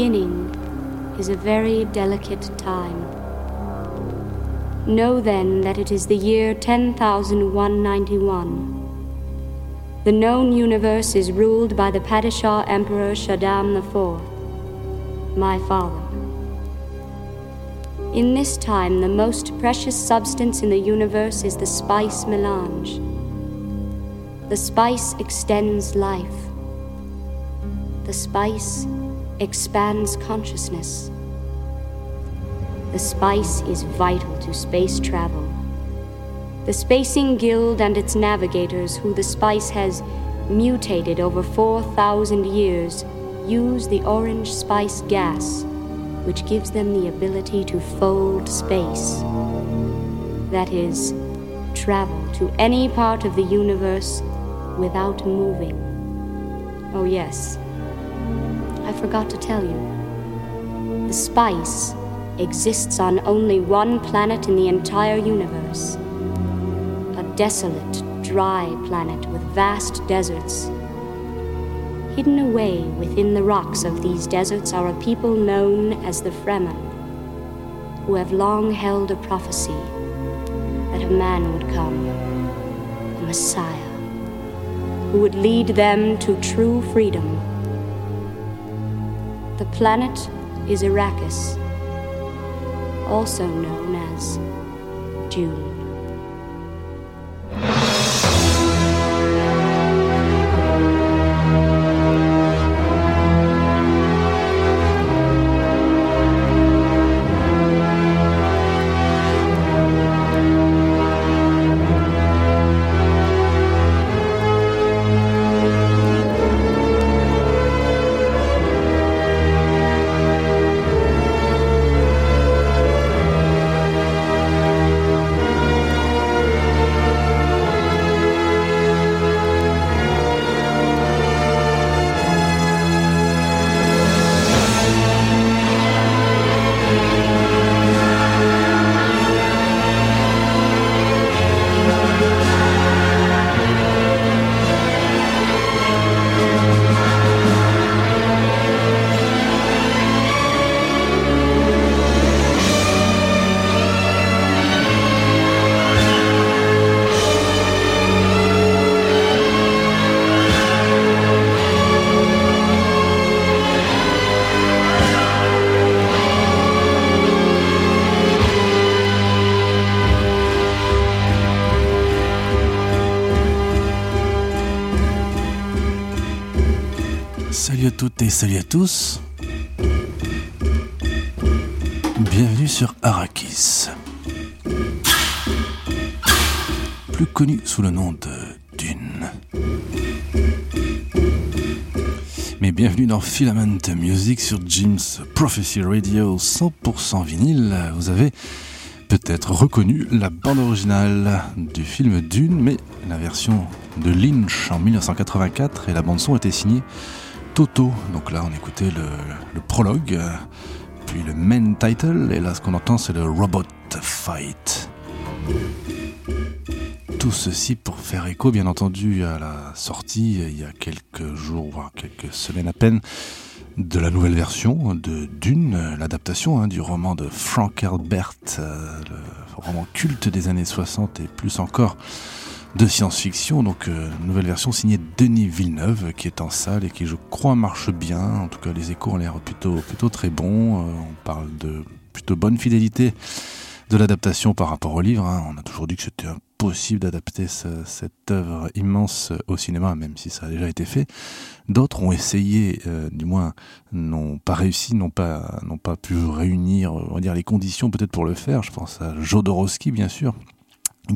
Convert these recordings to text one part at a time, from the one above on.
beginning is a very delicate time. Know then that it is the year 10,191. The known universe is ruled by the Padishah Emperor Shaddam IV, my father. In this time, the most precious substance in the universe is the spice melange. The spice extends life. The spice expands consciousness. The spice is vital to space travel. The Spacing Guild and its navigators, who the spice has mutated over 4,000 years, use the orange spice gas, which gives them the ability to fold space. That is, travel to any part of the universe without moving. Oh, yes. Forgot to tell you. The spice exists on only one planet in the entire universe. A desolate, dry planet with vast deserts. Hidden away within the rocks of these deserts are a people known as the Fremen, who have long held a prophecy that a man would come, a Messiah, who would lead them to true freedom. The planet is Arrakis, also known as June. Toutes et salut à tous. Bienvenue sur Arrakis. Plus connu sous le nom de Dune. Mais bienvenue dans Filament Music sur Jim's Prophecy Radio 100% vinyle. Vous avez peut-être reconnu la bande originale du film Dune, mais la version de Lynch en 1984 et la bande son était signée Toto. Donc là, on écoutait le, prologue, puis le main title, et là, ce qu'on entend, c'est le Robot Fight. Tout ceci pour faire écho, bien entendu, à la sortie, il y a quelques jours, voire quelques semaines à peine, de la nouvelle version de Dune, l'adaptation hein, du roman de Frank Herbert, euh, le roman culte des années 60 et plus encore de science-fiction, donc euh, nouvelle version signée Denis Villeneuve qui est en salle et qui je crois marche bien. En tout cas, les échos ont l'air plutôt plutôt très bons. Euh, on parle de plutôt bonne fidélité de l'adaptation par rapport au livre. Hein. On a toujours dit que c'était impossible d'adapter cette œuvre immense au cinéma, même si ça a déjà été fait. D'autres ont essayé, euh, du moins n'ont pas réussi, n'ont pas, pu réunir, on dire, les conditions peut-être pour le faire. Je pense à Jodorowsky, bien sûr,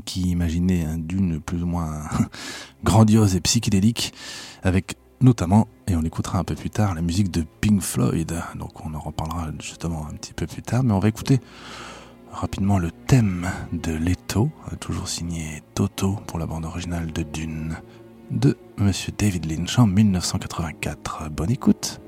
qui imaginait un dune plus ou moins grandiose et psychédélique, avec notamment, et on écoutera un peu plus tard, la musique de Pink Floyd. Donc on en reparlera justement un petit peu plus tard, mais on va écouter rapidement le thème de Leto, toujours signé Toto pour la bande originale de Dune de Monsieur David Lynch en 1984. Bonne écoute.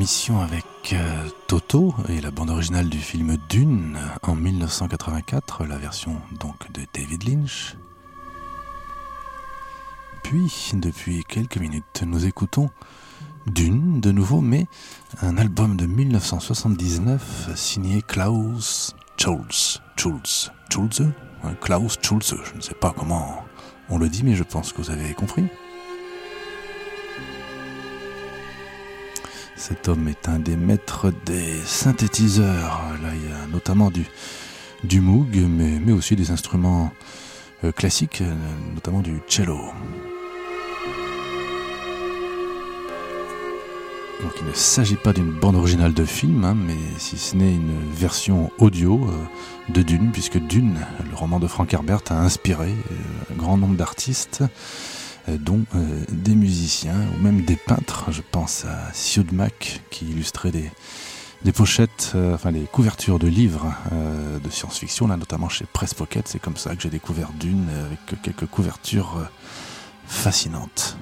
Ouvert l'émission avec euh, Toto et la bande originale du film Dune en 1984, la version donc de David Lynch. Puis, depuis quelques minutes, nous écoutons Dune de nouveau, mais un album de 1979 signé Klaus. Schulze? Klaus Schulze. Je ne sais pas comment on le dit, mais je pense que vous avez compris. Cet homme est un des maîtres des synthétiseurs. Là, il y a notamment du, du Moog, mais, mais aussi des instruments euh, classiques, euh, notamment du cello. Donc il ne s'agit pas d'une bande originale de film, hein, mais si ce n'est une version audio euh, de Dune, puisque Dune, le roman de Frank Herbert, a inspiré un grand nombre d'artistes. Euh, dont euh, des musiciens ou même des peintres. Je pense à Siod Mac qui illustrait des, des pochettes, euh, enfin les couvertures de livres de science-fiction, là notamment chez Press Pocket. C'est comme ça que j'ai découvert Dune avec quelques couvertures fascinantes.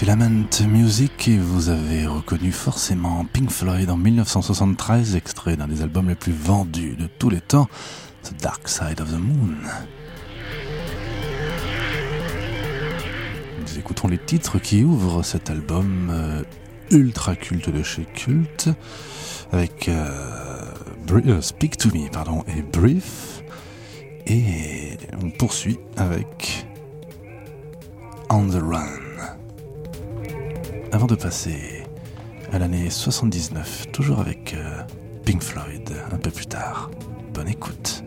Filament Music et vous avez reconnu forcément Pink Floyd en 1973, extrait d'un des albums les plus vendus de tous les temps, The Dark Side of the Moon. Nous écoutons les titres qui ouvrent cet album euh, ultra culte de chez Culte, avec euh, euh, Speak to Me pardon, et Brief. Et on poursuit avec On the Run. Avant de passer à l'année 79, toujours avec Pink Floyd un peu plus tard. Bonne écoute.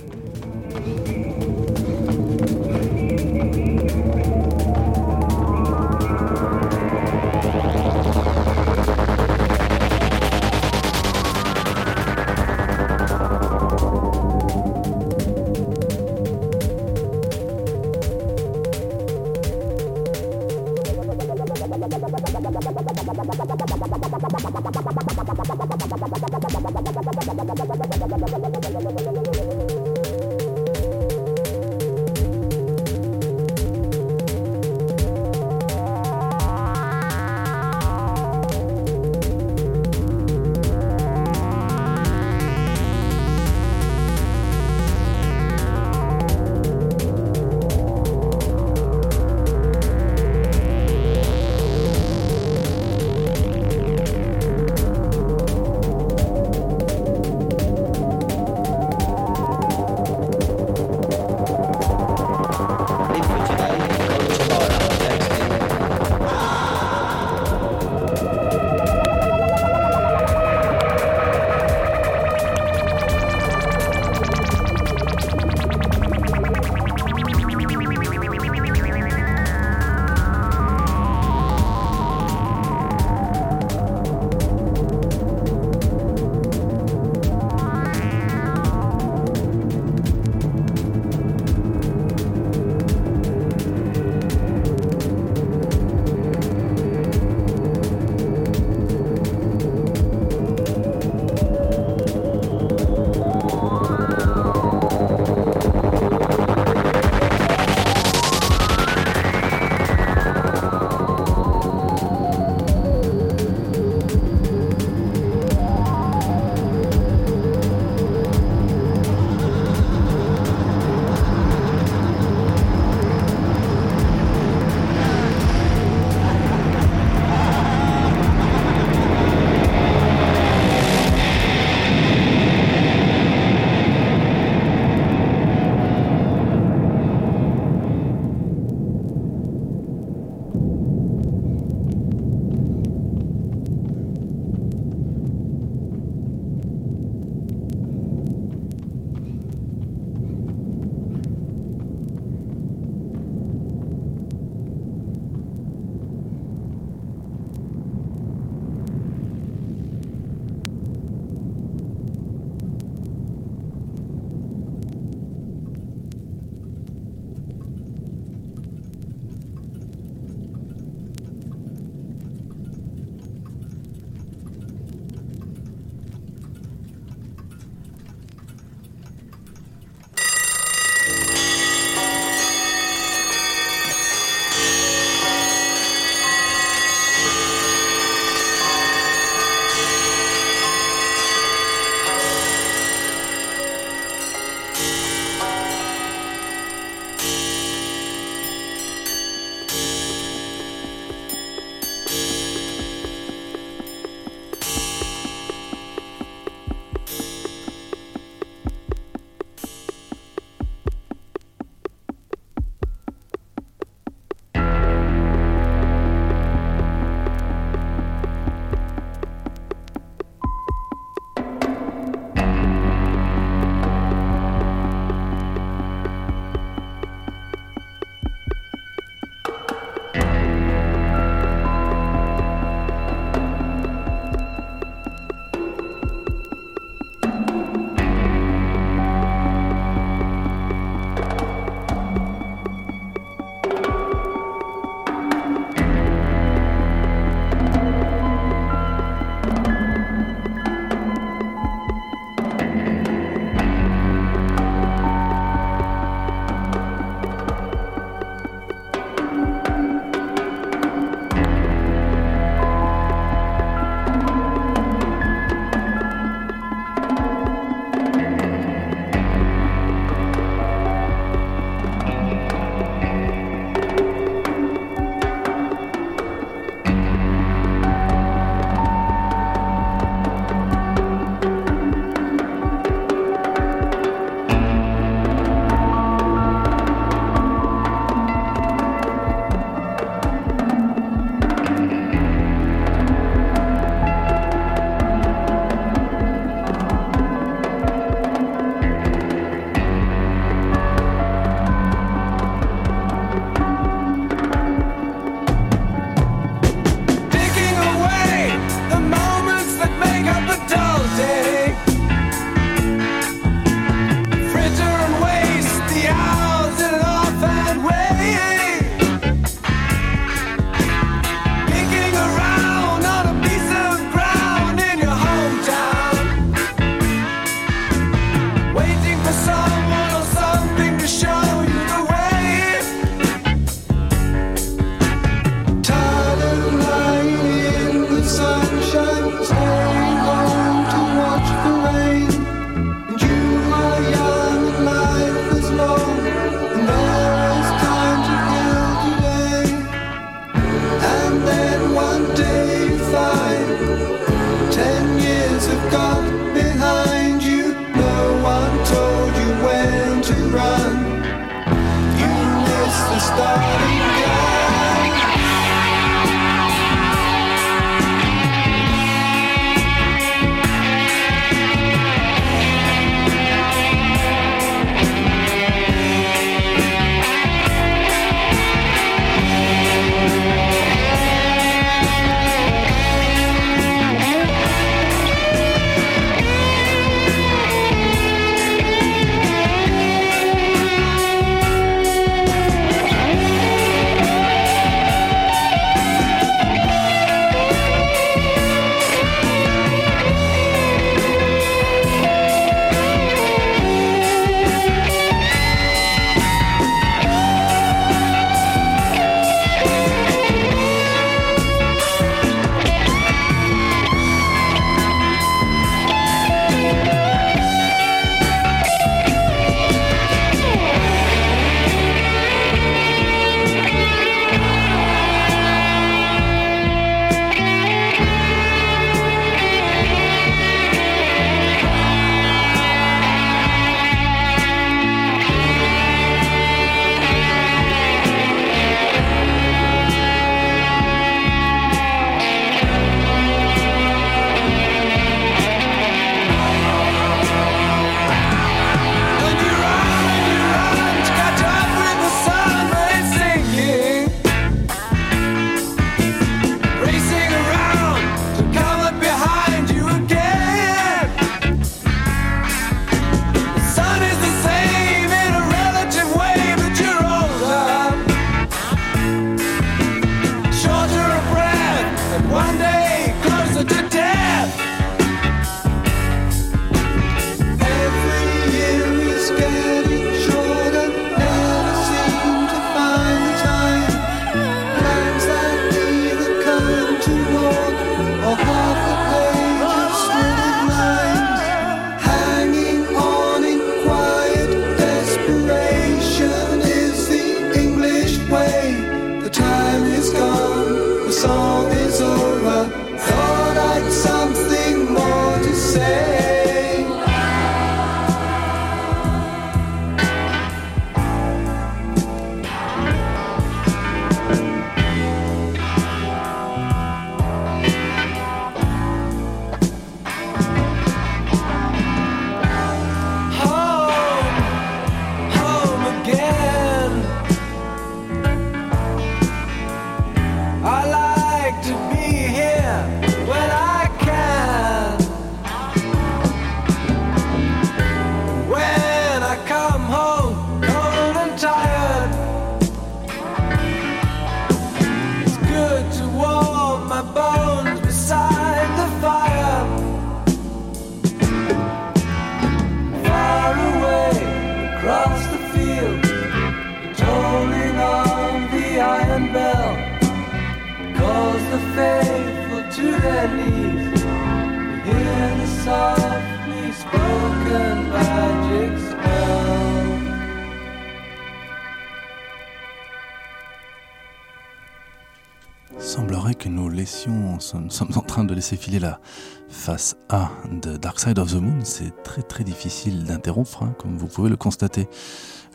laisser la face A de Dark Side of the Moon, c'est très très difficile d'interrompre, hein, comme vous pouvez le constater.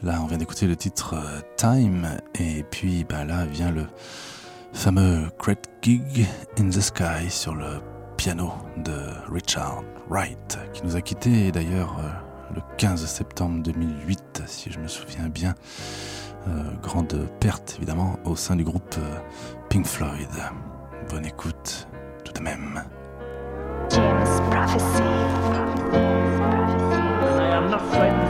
Là, on vient d'écouter le titre euh, Time, et puis bah, là vient le fameux Great Gig in the Sky sur le piano de Richard Wright, qui nous a quittés d'ailleurs euh, le 15 septembre 2008, si je me souviens bien. Euh, grande perte évidemment au sein du groupe Pink Floyd. Bonne écoute tout de même. James Prophecy. James Prophecy.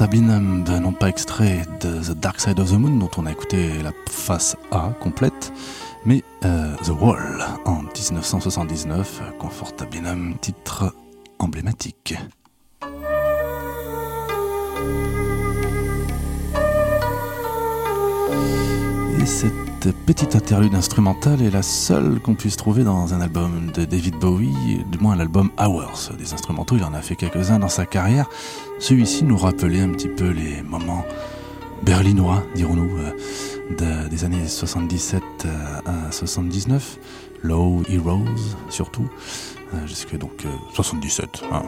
Comfortablinum, non pas extrait de The Dark Side of the Moon, dont on a écouté la face A complète, mais euh, The Wall en 1979, Comfortablinum, titre emblématique. Et cette petite interlude instrumentale est la seule qu'on puisse trouver dans un album de David Bowie, du moins l'album Hours. Des instrumentaux, il en a fait quelques-uns dans sa carrière. Celui-ci nous rappelait un petit peu les moments berlinois, dirons-nous, euh, de- des années 77 euh, à 79. Low Heroes, surtout, euh, jusque donc euh, 77. hein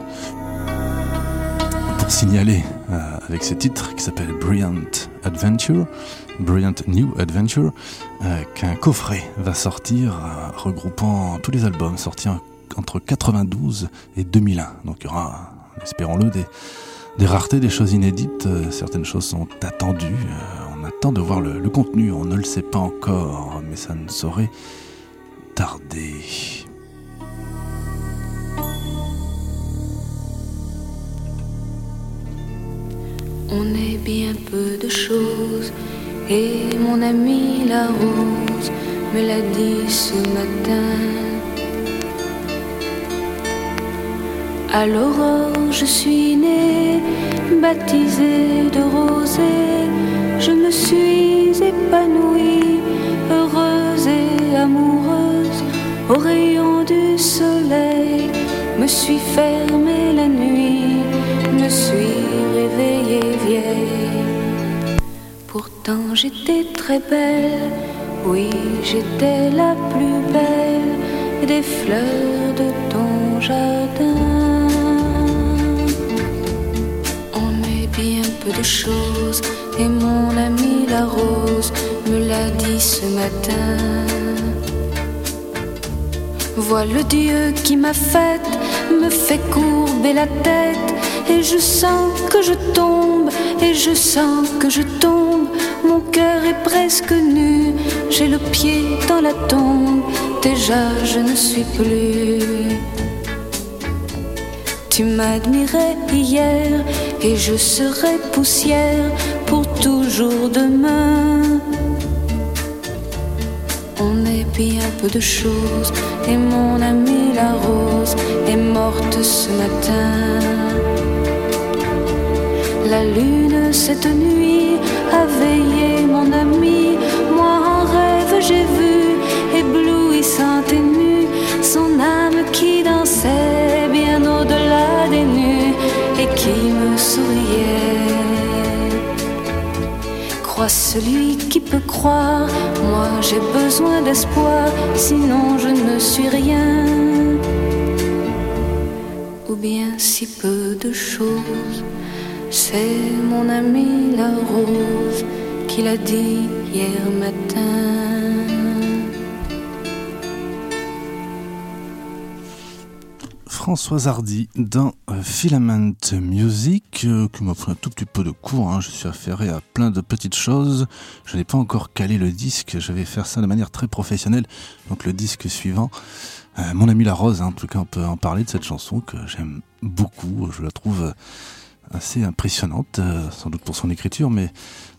pour signaler euh, avec ce titre qui s'appelle Brilliant Adventure, Brilliant New Adventure, euh, qu'un coffret va sortir euh, regroupant tous les albums sortis en- entre 92 et 2001. Donc il y aura, espérons-le, des, raretés, des choses inédites. Euh, certaines choses sont attendues. On attend de voir le contenu. On ne le sait pas encore, mais ça ne saurait tarder. On est bien peu de choses et mon ami la rose me l'a dit ce matin. À l'aurore, je suis née, baptisée de rosée. Je me suis épanouie, heureuse et amoureuse. Au rayon du soleil, me suis fermée la nuit, me suis réveillée vieille. Pourtant j'étais très belle, oui j'étais la plus belle des fleurs de ton jardin. On est bien peu de choses et mon ami la rose me l'a dit ce matin. Vois le Dieu qui m'a faite, me fait courber la tête, et je sens que je tombe, et je sens que je tombe. Mon cœur est presque nu, j'ai le pied dans la tombe, déjà je ne suis plus. Tu m'admirais hier, et je serai poussière pour toujours demain. On est bien peu de choses et mon amie la rose est morte ce matin. La lune cette nuit a veillé mon ami, moi en rêve j'ai vu éblouissante et nue son âme qui dansait bien au-delà des nues et qui me souriait. Crois celui qui peut croire, moi j'ai besoin d'espoir, sinon je ne suis rien. Ou bien si peu de choses, c'est mon ami la rose qui l'a dit hier matin. Françoise Hardy dans euh, Filament Music, euh, qui m'a pris un tout petit peu de cours. hein. Je suis affairé à plein de petites choses. Je n'ai pas encore calé le disque. Je vais faire ça de manière très professionnelle. Donc le disque suivant, euh, mon ami La Rose, hein, en tout cas, on peut en parler de cette chanson que j'aime beaucoup. Je la trouve assez impressionnante, euh, sans doute pour son écriture, mais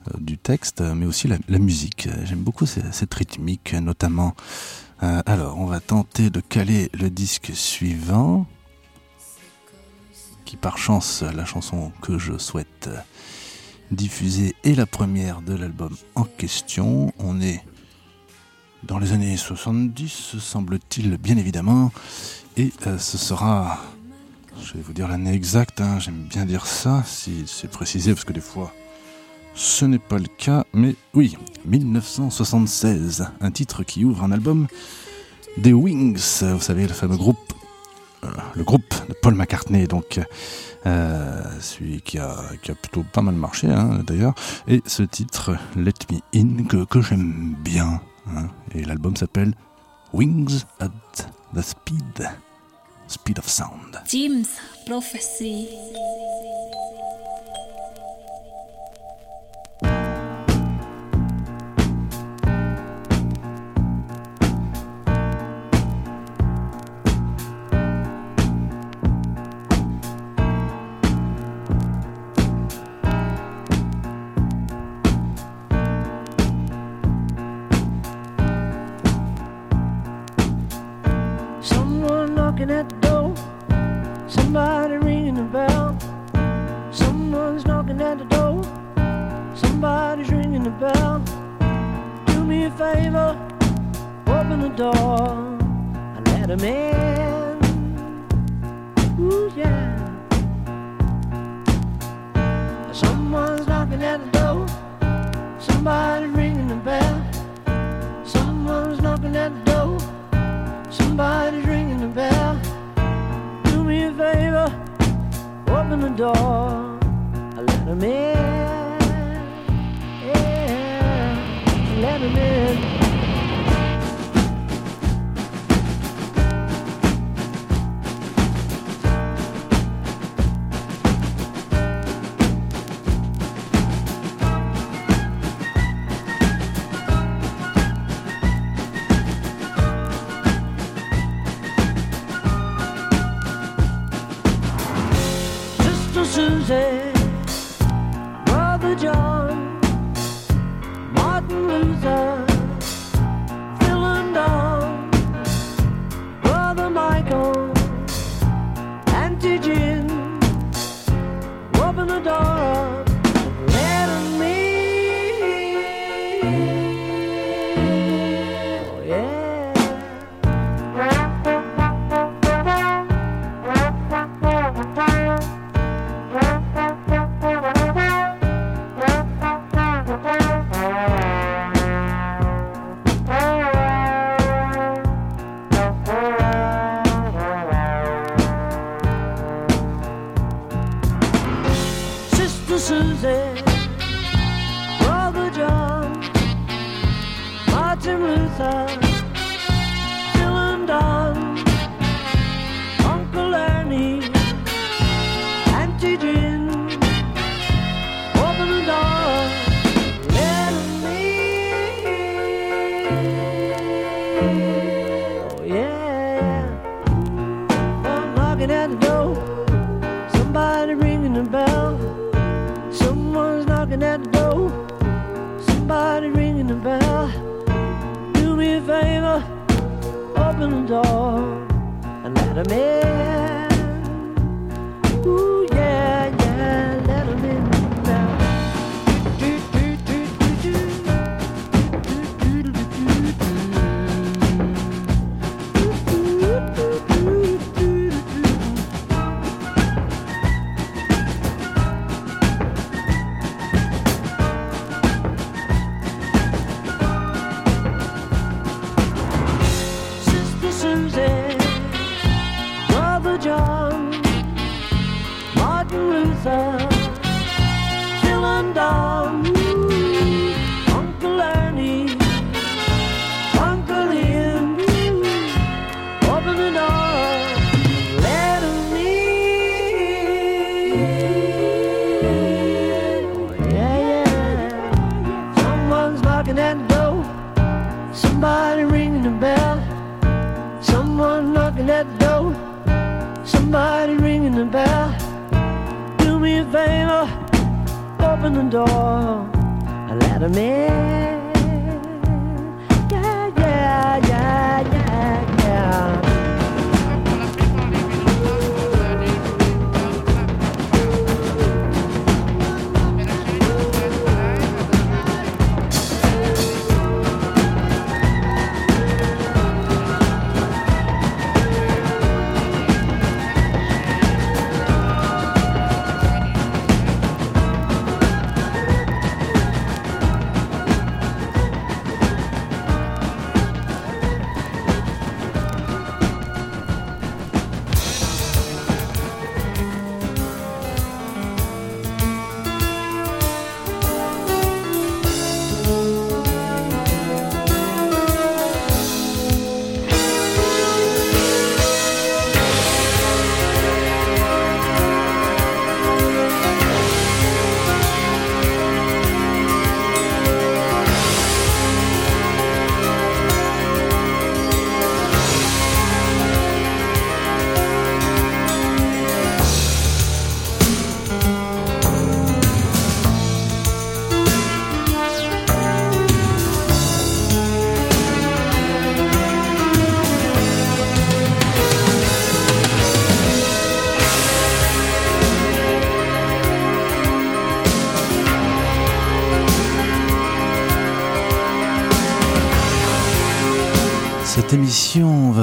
euh, du texte, euh, mais aussi la, musique. J'aime beaucoup ce- cette rythmique, notamment. Alors, on va tenter de caler le disque suivant, qui par chance, la chanson que je souhaite diffuser est la première de l'album en question. On est dans les années 70, semble-t-il, bien évidemment, et ce sera, je vais vous dire l'année exacte, hein. j'aime bien dire ça, si c'est précisé, parce que des fois, ce n'est pas le cas, mais oui, 1976, un titre qui ouvre un album des Wings, vous savez, le fameux groupe, euh, le groupe de Paul McCartney, donc euh, celui qui a, plutôt pas mal marché hein, d'ailleurs, et ce titre, Let Me In, que, j'aime bien, hein. et l'album s'appelle Wings at the Speed. speed of sound. Jim's prophecy.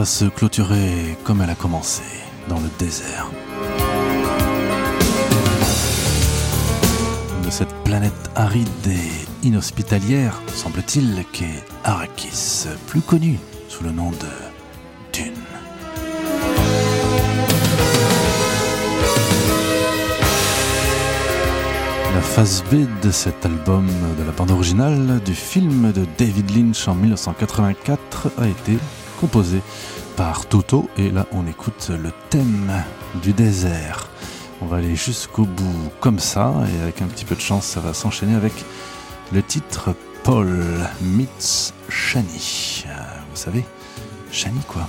Se clôturer comme elle a commencé, dans le désert. De cette planète aride et inhospitalière, semble-t-il, qu'est Arrakis, plus connu sous le nom de Dune. La phase B de cet album de la bande originale du film de David Lynch en 1984 a été composée par Toto et là on écoute le thème du désert. On va aller jusqu'au bout comme ça et avec un petit peu de chance ça va s'enchaîner avec le titre Paul meets Shani. Euh, Vous savez, Shani quoi.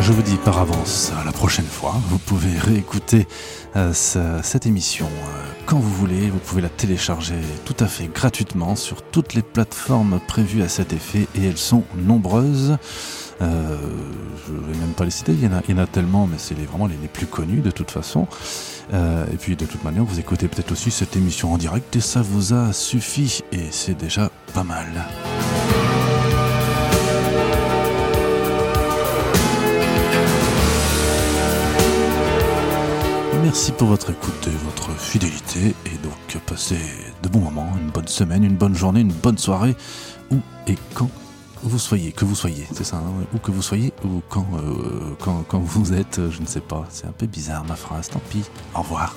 Je vous dis par avance, la prochaine fois, vous pouvez réécouter euh, ce- cette émission euh, quand vous voulez. Vous pouvez la télécharger tout à fait gratuitement sur toutes les plateformes prévues à cet effet et elles sont nombreuses. Euh, je ne vais même pas les citer, il y en a, tellement, mais c'est vraiment les, les plus connus de toute façon. Euh, et puis de toute manière, vous écoutez peut-être aussi cette émission en direct et ça vous a suffi et c'est déjà pas mal. Merci pour votre écoute et votre fidélité. Et donc, passez de bons moments, une bonne semaine, une bonne journée, une bonne soirée, où et quand vous soyez, que vous soyez, c'est ça, hein, où que vous soyez, ou quand, euh, quand, quand vous êtes, je ne sais pas. C'est un peu bizarre ma phrase, tant pis. Au revoir.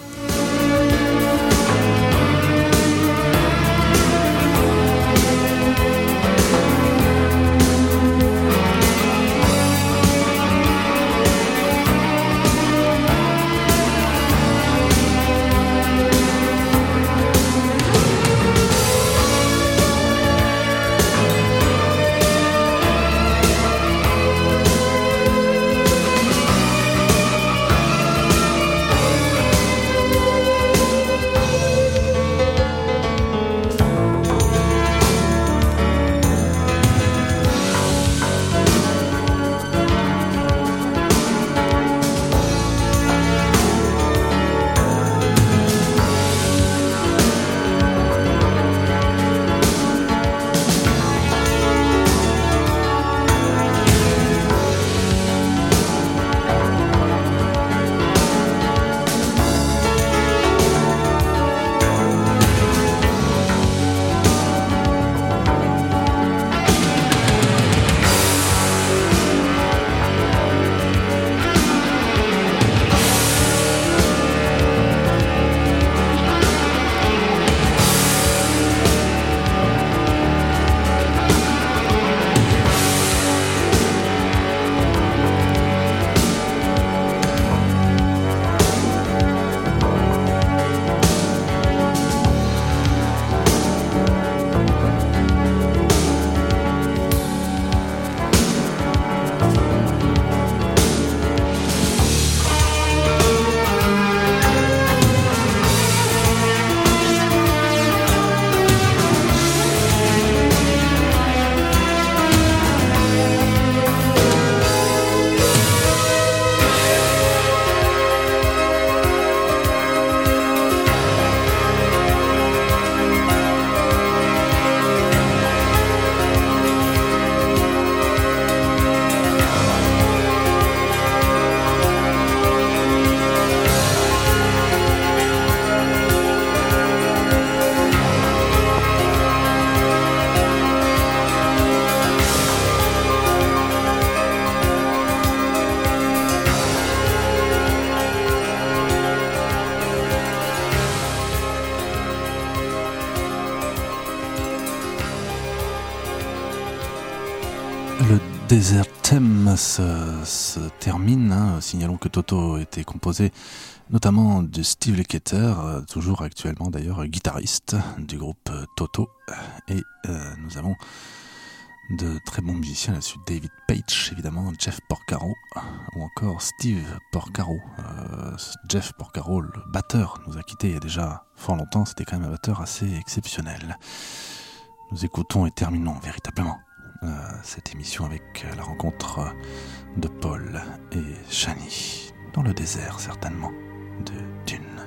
Desert Theme se, se termine. hein. Signalons que Toto était composé notamment de Steve Lukather, euh, toujours actuellement d'ailleurs guitariste du groupe Toto. Et euh, nous avons de très bons musiciens là-dessus. David Page, évidemment, Jeff Porcaro, ou encore Steve Porcaro. Euh, Jeff Porcaro, le batteur, nous a quittés il y a déjà fort longtemps. C'était quand même un batteur assez exceptionnel. Nous écoutons et terminons véritablement cette émission avec euh, la rencontre euh, de Paul et Shani dans le désert certainement de Dune.